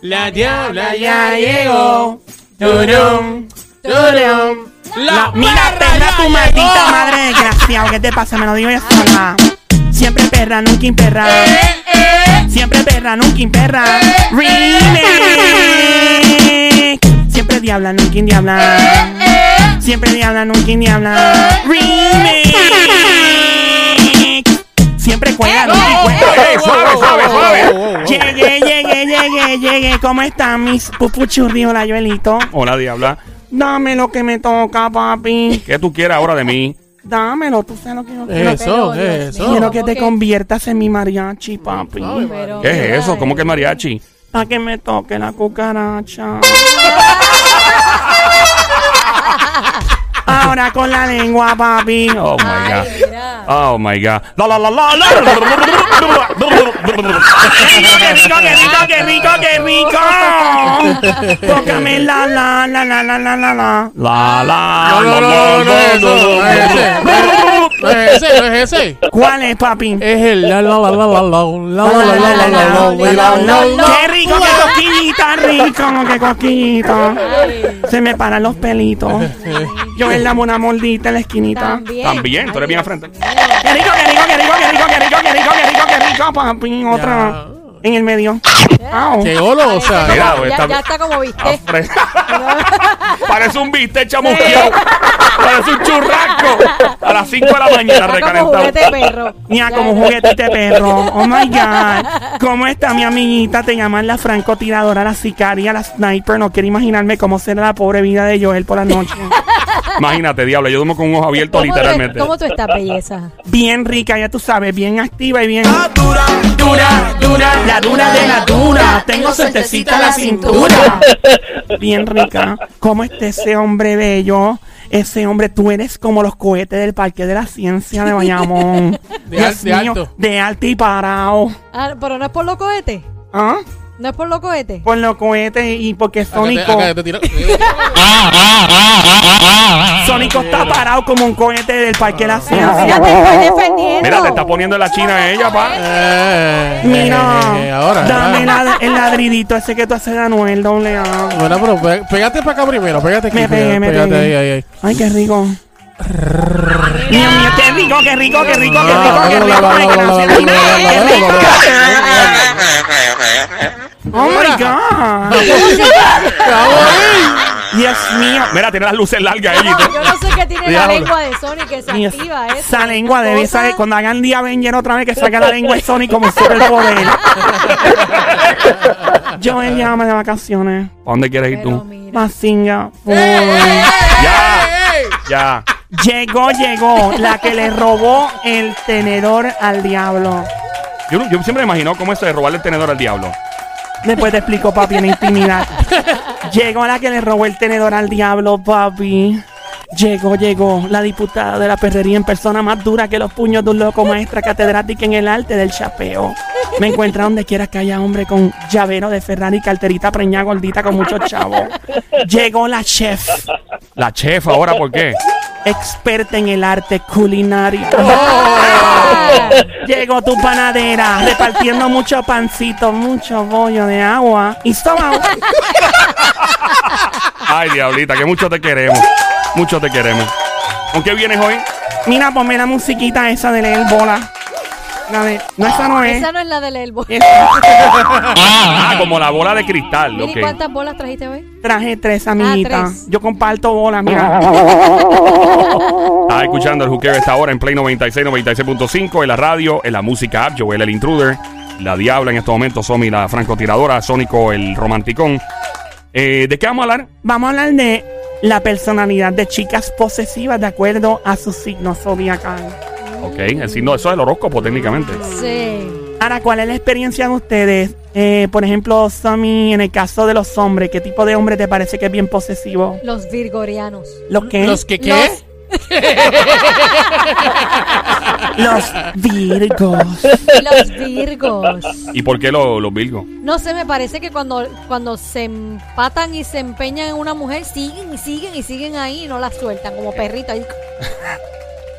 La diabla ya llegó. Turum, turum. La Mira, perra, tu maldita madre desgraciado. ¿Qué te pasa? Me lo digo yo sola. Siempre perra, nunca imperra. Siempre perra, nunca imperra. Remake. Siempre diabla, nunca indiabla. Siempre diabla, nunca indiabla. Remake. Siempre cuelga, nunca cuelga. Suave, suave. Llegué, llegué. ¿Cómo están mis pupuchurrios, la Joelito? Hola, diabla. Dame lo que me toca, papi. ¿Qué tú quieres ahora de mí? Dámelo, tú sabes lo que yo quiero. Eso, eso. Quiero que te conviertas en mi mariachi, papi. Pero, ¿Qué es eso? ¿Cómo que mariachi? Para que me toque la cucaracha. Ahora con la lengua, papi. Oh my Ay, God. mira. Oh my God. La la la la la. ¡Qué rico, qué rico, qué rico, qué rico! Tócame la la la la la la la la. La la No, no, no, no, no es eso, no es ese. No es ese, no es ese. ¿Cuál es, papi? Es el la la la la la la la la la la la la la la la la ¡Qué rico, qué cosquillita, rico, qué! Ay, Se me paran los pelitos. Yo en la mona mordita en la esquinita. También. También, tú eres bien al frente. ¡Qué rico, qué rico, qué rico, qué rico, qué rico, qué rico, qué rico, qué rico, papi! Otra en el medio. Qué golosa. Mira, ya, está- ya está como viste. Fre- Parece un bistec chamusqueado. Parece un churrasco. A las 5 de la mañana Está como recalentado. juguete de perro. Mira, Ya, como ya. juguete de perro. Oh my God. ¿Cómo está mi amiguita? Te llaman la francotiradora, la sicaria, la sniper. No quiero imaginarme cómo será la pobre vida de Joel por la noche. Imagínate, diablo, yo duermo con un ojo abierto ¿Cómo tú- literalmente. ¿Cómo tú estás, belleza? Bien rica, ya tú sabes, bien activa y bien. Dura, dura, dura, la dura de la dura. Tengo suertecita la cintura. Bien rica. ¿Cómo está ese hombre bello? Ese hombre, tú eres como los cohetes del Parque de la Ciencia de Bayamón. De al- de mío, alto. De alto y parado. Ah, pero no es por los cohetes. ¿Ah? No es por los cohetes. Por los cohetes y porque Sónico, Sónico está parado como un cohete del Parque de la Ya Ciencia. te estoy defendiendo. Mira, te está poniendo en la china ella, pa. Eh, Mira, eh, ahora. dame ah. la- el ladridito ese que tú haces de Anuel, doble A. Bueno, pero pe- pégate para acá primero, pégate aquí. Me pegué, me pégate ahí, ahí, ahí. Ay, qué rico. Dios mío, qué rico, qué rico, qué rico, qué rico, qué rico. Ah, Ay, gracias. Mira, qué rico. Oh my God. Dios mío. Mira, tiene las luces largas todo. Yo no sé qué tiene la lengua de Sony que se Dios, activa eso. Esa lengua debe saber cuando hagan día Avenger otra vez que saca la lengua de Sonic como superpoder. Joel, llámame de vacaciones. ¿A dónde quieres ir tú? mira. Mazinga. Ya, ya. Llegó, llegó. La que le robó el tenedor al diablo. Yo, yo siempre me imagino cómo es eso de robarle el tenedor al diablo. Después te explico, papi, en intimidad. Llegó la que le robó el tenedor al diablo, papi. Llegó, llegó la diputada de la perrería en persona más dura que los puños de un loco maestra catedrática en el arte del chapeo. Me encuentra donde quiera que haya hombre con llavero de Ferrari, carterita preñada gordita con muchos chavos. Llegó la chef, La chef ahora, ¿por qué? experta en el arte culinario. Ah, Llegó tu panadera repartiendo mucho pancito, mucho bollo de agua y estómago. Ay, diablita, que mucho te queremos. Mucho te queremos. ¿Con qué vienes hoy? Mira, ponme la musiquita esa de leer bola. La de, no, esa no es. Esa no es la del elbow. Esa. Ah, como la bola de cristal. Mira, ¿y ok. cuántas bolas trajiste hoy? Traje tres, amiguita. tres. Yo comparto bola, mira. Estás escuchando el juqueo esta hora en Play 96, 96.5 en la radio, en la música app, Joel el intruder, la diabla en estos momentos, Somi la francotiradora, Sónico el romanticón. Eh, ¿De qué vamos a hablar? Vamos a hablar de la personalidad de chicas posesivas de acuerdo a su signo zodiacal. Ok, el signo, eso es el horóscopo técnicamente. Sí. Ahora, ¿cuál es la experiencia de ustedes? Eh, por ejemplo, Sammy, en el caso de los hombres, ¿qué tipo de hombre te parece que es bien posesivo? Los virgorianos. ¿Los qué? ¿Los que qué? Los- Los virgos. Los virgos. ¿Y por qué lo- los virgos? No sé, me parece que cuando, cuando se empatan y se empeñan en una mujer, siguen y siguen y siguen ahí y no la sueltan como perrito. ahí.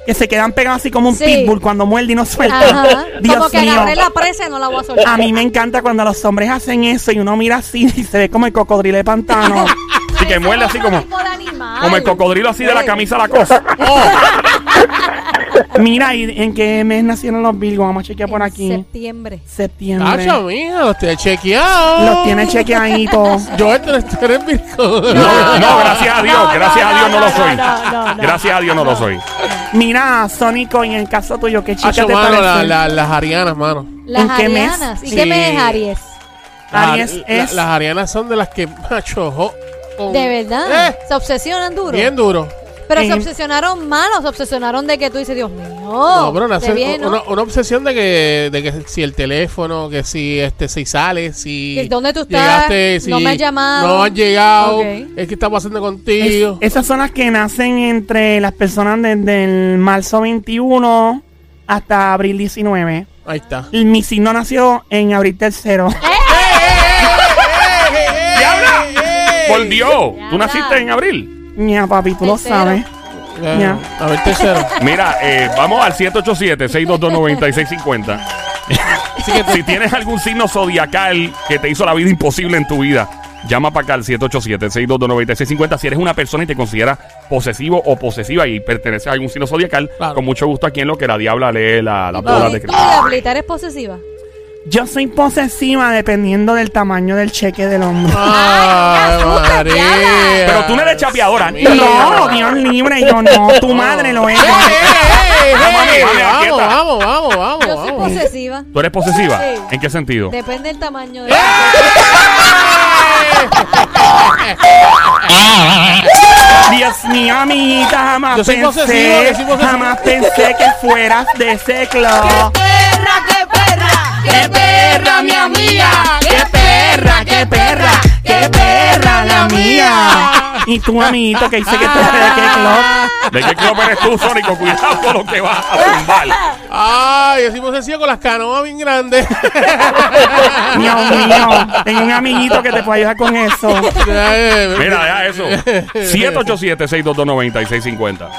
Que se quedan pegados así como un Sí. pitbull cuando muerde y no suelta. Ajá. Dios Como que mío. agarré la presa y no la voy a soltar. A mí me encanta cuando los hombres hacen eso y uno mira así y se ve como el cocodrilo de pantano. Así que muerde así como, como el cocodrilo así de la camisa a la cosa. Mira, ¿y en qué mes nacieron los Virgos? Vamos a chequear por aquí. Septiembre. Septiembre. Tacho, mija, los tiene chequeado. Los tiene chequeaditos. Yo este tú eres Virgo. No, no, gracias a Dios, No, gracias no, a Dios no, no, lo soy. no, no, no. Gracias a Dios no lo soy. Mira, Sónico, y en el caso tuyo, ¿qué chica te mano, parece? la- la- las arianas, mano. Las ¿En qué mes? arianas. ¿Y Sí. qué mes es Aries? Aries la- es- Las arianas son de las que, macho, jo- con- ¿De verdad? Eh, ¿Se obsesionan duro? bien duro. Pero se Eh. obsesionaron mal o se obsesionaron de que tú dices, Dios mío. no, pero una, se viene, ¿no? una, una obsesión de que, de que si el teléfono, que si este si sale, si dónde tú estás, llegaste, si no me has llamado. no has llegado, Ok. es que está pasando Es- contigo. esas son las que nacen entre las personas desde el marzo 21 hasta abril 19. Ahí está. Y Mi signo nació en abril tercero. ¡Diabla! Por Dios, tú naciste en abril. Mira, papi, tú lo Tercero. sabes. Eh, Ya. A ver, tercero. Mira, eh, vamos al 787-622-9650. Así que Si tienes algún signo zodiacal que te hizo la vida imposible en tu vida, llama para acá al 787-622-9650. Si eres una persona y te consideras posesivo o posesiva y perteneces a algún signo zodiacal, Claro. con mucho gusto aquí en lo que la diabla lee la, las ¿Y bolas de tú. Diablita, eres posesiva? Yo soy posesiva dependiendo del tamaño del cheque del hombre. Ay, María. Pero tú no eres chapeadora. Mira. No, Dios libre, yo no. Tu madre lo es. ¡Eh, eh, eh, eh! Vamos, quieta. vamos, vamos, vamos, Yo soy vamos. posesiva. ¿Tú eres posesiva? Sí. ¿En qué sentido? Depende del tamaño de Dios mío, amiguita, jamás Yo soy posesivo, yo pensé, soy posesivo. jamás pensé que fueras de ese club. perra, qué perra! ¡Qué perra, mi amiga! ¡Qué perra, qué perra! ¡Qué perra, la mía! Y tú, amiguito, que dice que tú eres de qué club. ¿De qué club eres tú, Sónico? Cuidado con lo que vas a tumbar. Ay, soy posesivo con las canoas bien grandes. Dios mío, tengo un amiguito que te puede ayudar con eso. Mira, deja eso. 787-622-9650.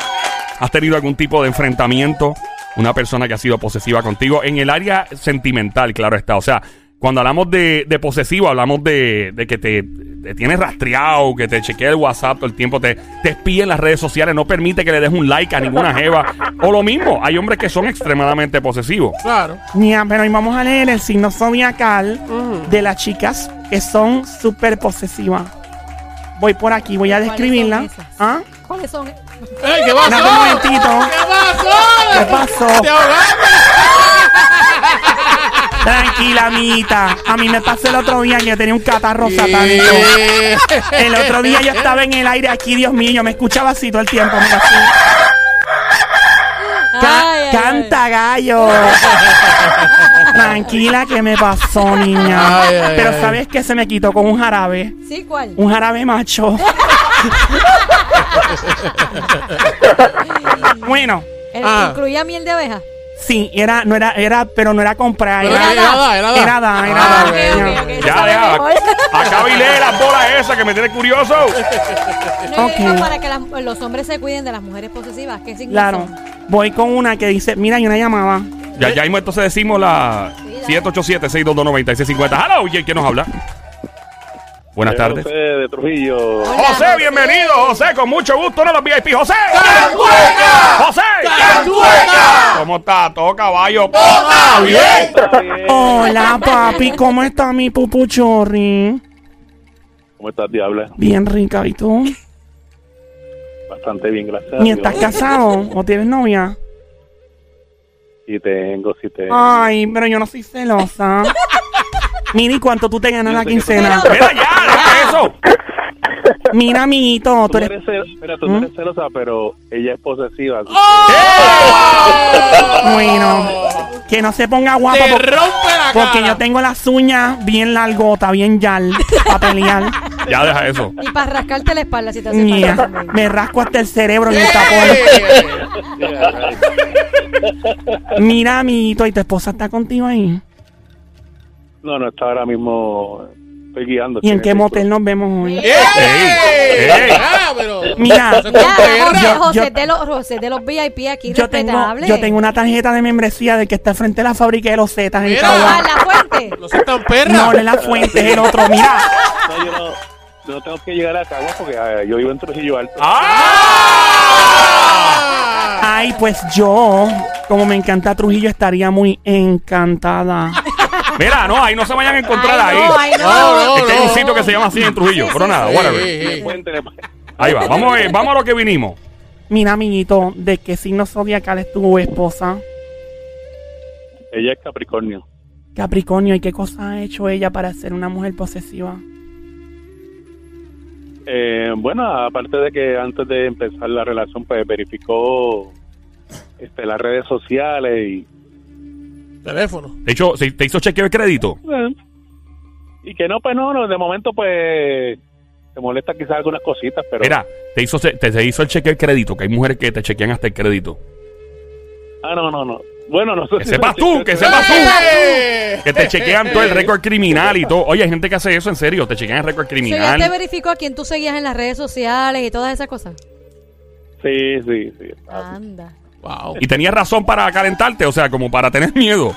¿Has tenido algún tipo de enfrentamiento? Una persona que ha sido posesiva contigo en el área sentimental, claro está. O sea, cuando hablamos de, de posesivo, hablamos de, de que te, te tienes rastreado, que te chequea el WhatsApp todo el tiempo, te, te espía en las redes sociales, no permite que le des un like a ninguna jeva. O lo mismo, hay hombres que son extremadamente posesivos. Claro. Mira, pero hoy vamos a leer el signo zodiacal de las chicas que son súper posesivas. Voy por aquí, voy a ¿Cuáles describirla. son esas? ¿Ah? ¿Cuáles son? ¡Ey, qué pasó! Dame un momentito. ¿Qué pasó? ¿Qué pasó? ¡Te ahogaste! Tranquila, amiguita. A mí me pasó el otro día que yo tenía un catarro satánico. El otro día yo estaba en el aire aquí, Dios mío, yo me escuchaba así todo el tiempo. mira, así. Gallo. Tranquila, que me pasó, niña. Ay, ay, Pero ay. ¿sabes qué? Se me quitó con un jarabe. ¿Sí? ¿Cuál? Un jarabe macho. bueno, ¿El- Ah. ¿Incluía miel de abeja? Sí, era, no era, era, pero no era comprar. Era, era da, era da. Era da, era Ah, da. Ya. Ya, y lee las bolas esas que me tiene curioso. No, para que las- los hombres se cuiden de las mujeres posesivas. ¿Qué signos Claro. Voy con una que dice, mira, hay una llamada. Ya, ya mismo entonces decimos la 787-622-9650. Hello, ¿y quién nos habla? Buenas tardes. José de Trujillo. Hola, José, José. bienvenido, José, con mucho gusto, de los VIP. José. José. ¿Cómo está? Todo caballo. Está bien. Hola, papi, ¿cómo está mi pupuchorri? ¿Cómo estás, Diabla? Bien rica, ¿y tú? Bastante bien, gracias. a ¿Ni Dios. estás casado o tienes novia? Sí tengo, sí tengo. Ay, pero yo no soy celosa. Mira, ¿y cuánto tú te ganas la quincena? Mira ya, deja eso. Mira, amiguito, Tú tú no eres... eres, cel- mira, tú no ¿Mm? eres celosa, pero ella es posesiva. así Bueno, que no se ponga guapa Te por- rompe la cara. porque yo tengo las uñas bien largotas, bien yal, para pelear. Ya deja eso. Y para rascarte la espalda si te hace Mira, falta me rasco hasta el cerebro en el tapón. Eh. Mira, amiguito, ¿y tu esposa está contigo ahí? No, no está ahora mismo estoy guiando. ¿Y en qué motel nos vemos hoy? ¡Ey! ey. Ah, pero. Mira, No perra. José, de los, José de los VIP aquí, yo tengo, yo tengo una tarjeta de membresía del que está frente a la fábrica de los Zetas en Mira. Ah, la fuente. No tan perra. No, de la fuente, es el otro. Mira, No, yo no, yo no tengo que llegar a Cagua porque ah, yo vivo en Trujillo Alto. ¡Ah! ay, pues yo, como me encanta Trujillo, estaría muy encantada. Mira, no, ahí no se vayan a encontrar Ay, ahí. no, ay, no. No, no, Es que hay un sitio que se llama así en Trujillo, pero nada, whatever. Ahí va, vamos a, ver, vamos a lo que vinimos. Mira, amiguito, ¿de qué signo zodiacal es tu esposa? Ella es Capricornio. Capricornio, ¿y qué cosa ha hecho ella para ser una mujer posesiva? Eh, bueno, aparte de que antes de empezar la relación, pues verificó este, las redes sociales y, Teléfono. De hecho, ¿se- ¿te hizo chequeo de crédito? eh, y que no, pues no, no, de momento pues te molesta quizás algunas cositas, pero Mira, te hizo, te, te hizo el chequeo de crédito, que hay mujeres que te chequean hasta el crédito. ah no, no, no. Bueno, no sé. Que si- sepas tú, que sepas tú. Que te chequean todo el récord criminal y todo. Oye, hay gente que hace eso en serio, te chequean el récord ¿Ya te criminal. verificó a quién tú seguías en las redes sociales y todas esas cosas? Sí, sí, sí. Anda. Wow. Y tenías razón para calentarte, o sea, como para tener miedo.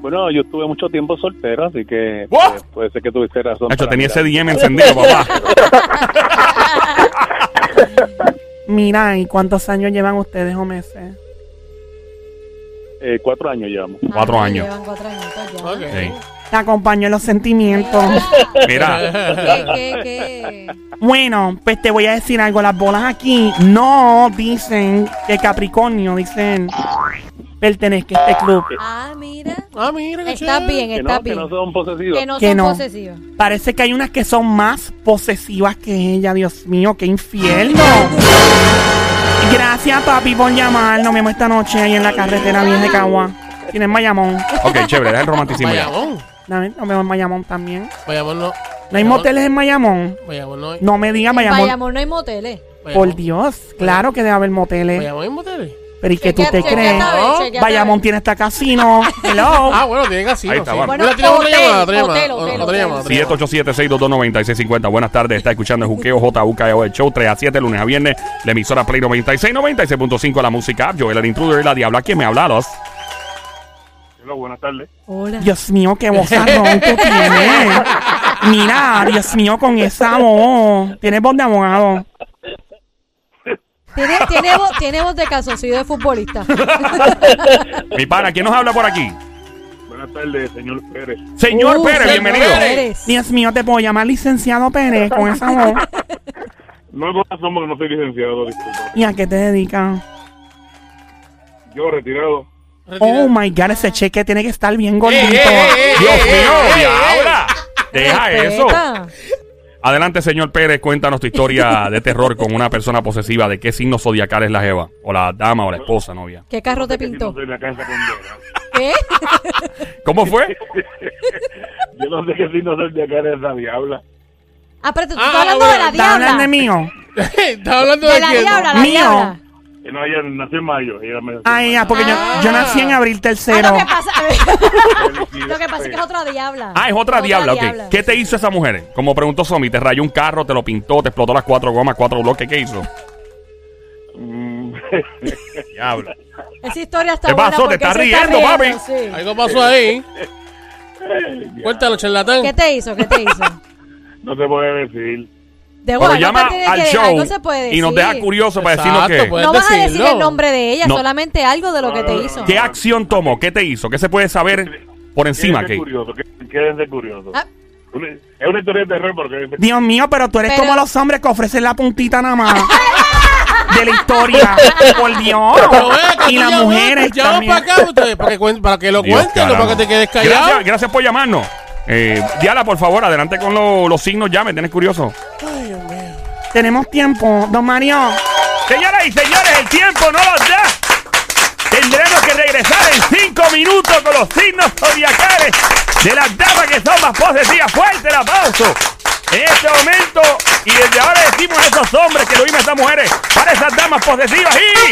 Bueno, yo estuve mucho tiempo soltero, así que pues, puede ser que tuviste razón. Nacho, tenía ese mirar. DM encendido, papá. Mira, ¿y cuántos años llevan ustedes o meses? Eh, cuatro años llevamos. Cuatro Ah, años. Llevan cuatro añitos ya. Ok. Sí. Te acompaño en los sentimientos. Mira, ¿Qué, qué, qué? Bueno, pues te voy a decir algo. Las bolas aquí no dicen que Capricornio, dicen pertenezca a este club. Ah, mira. Ah, mira qué Estás chévere. bien, Que estás no, que bien. no son posesivos. Que no Que son no. posesivas. Parece que hay unas que son más posesivas que ella. Dios mío, qué infierno. Gracias, papi, por llamar. Nos vemos esta noche ahí en la carretera bien de Cagua. Tienes Mayamón. ok, chévere, deja el romanticismo ya. Bayamón. Dame, en Mayamón también. Bayamón no. ¿No hay Bayamón- moteles en Mayamón? Bayamón no hay. No me digas En Mayamón. Bayamón no hay moteles. Por Dios, claro que debe haber moteles. Bayamón hay moteles. Pero ¿y qué tú te crees? vez, Bayamón tiene hasta casino. Hello. Ah, bueno, tiene casino. Ahí está, sí. Bueno, Mira, tenemos otra hotel, llamada, otra llamada. hotel, hotel, Otra llamada. otra llamada. 787-622-9650. Buenas tardes, está escuchando el Juqueo JUKEO, el show 3 a 7, lunes a viernes. La emisora Play 96, 96.5, la música. Joel, el intruder, la diabla. ¿Quién me habla? Los? Hola, buenas tardes. Hola. Dios mío, qué vozarrón tú tienes. Mira, Dios mío, con esa voz. Tienes voz de abogado. Tiene, tiene, voz, tiene voz de calzoncillo de futbolista. Mi pana, ¿quién nos habla por aquí? Buenas tardes, señor Pérez. Señor Uh, Pérez, señor bienvenido. Pérez. Dios mío, te puedo llamar licenciado Pérez con esa voz. No es razón porque no soy licenciado, disculpa. ¿Y a qué te dedicas? Yo retirado. Oh my god, ese cheque tiene que estar bien gordito. ey, ey, Dios ey, mío, diabla. Deja eso. Adelante, señor Pérez, cuéntanos tu historia de terror con una persona posesiva. ¿De qué signo zodiacal es la jeva? O la dama o la esposa, novia. ¿Qué carro te pintó? la. ¿Qué? ¿Cómo fue? Yo no sé qué signo acá de esa diabla. Ah, pero tú Ah, estás hablando bueno, de la ¿Estás hablando de diabla. mío? Está hablando de, De la quién? diabla, la Mío. No, ella nació en mayo. Ella me ya, porque yo, yo nací en abril Ah, tercero. lo que pasa, lo que pasa es que es otra diabla. Ah, es otra diabla, ok. ¿Qué te hizo esa mujer? Como preguntó Somi, ¿te rayó un carro, te lo pintó, te explotó las cuatro gomas, cuatro bloques? ¿Qué hizo? Mm, Diabla. Esa historia está ¿Qué buena pasó? ¿Te porque estás se está riendo, papi? sí. Algo pasó ahí. Cuéntalo, charlatán. ¿Qué te hizo? ¿Qué te hizo? no se puede decir. De Pero llama al que- show algo se puede y nos deja curioso para Exacto, decirnos que... No vas a decir el nombre de ella, No. solamente algo de lo que te hizo. ¿Qué acción tomó? ¿Qué te hizo? ¿Qué se puede saber por encima? Quédense ¿Qué? curiosos, qué- quédense curiosos. Ah. Es una historia de terror porque Dios mío, pero tú eres Pero- como los hombres que ofrecen la puntita nada más de la historia. Por Dios. Pero Y las mujeres también. para acá ustedes, para que, cuen- para que lo cuenten, no para que te quedes callado. Gracias, gracias por llamarnos. Eh, Diala, por favor, adelante con lo- los signos ya, me tienes curioso. Tenemos tiempo, don Mario. Señoras y señores, el tiempo no nos da. Tendremos que regresar en cinco minutos con los signos zodiacales de las damas que son más posesivas. Fuerte el aplauso. En este momento, y desde ahora decimos a esos hombres que lo mismo a estas mujeres, para esas damas posesivas. Y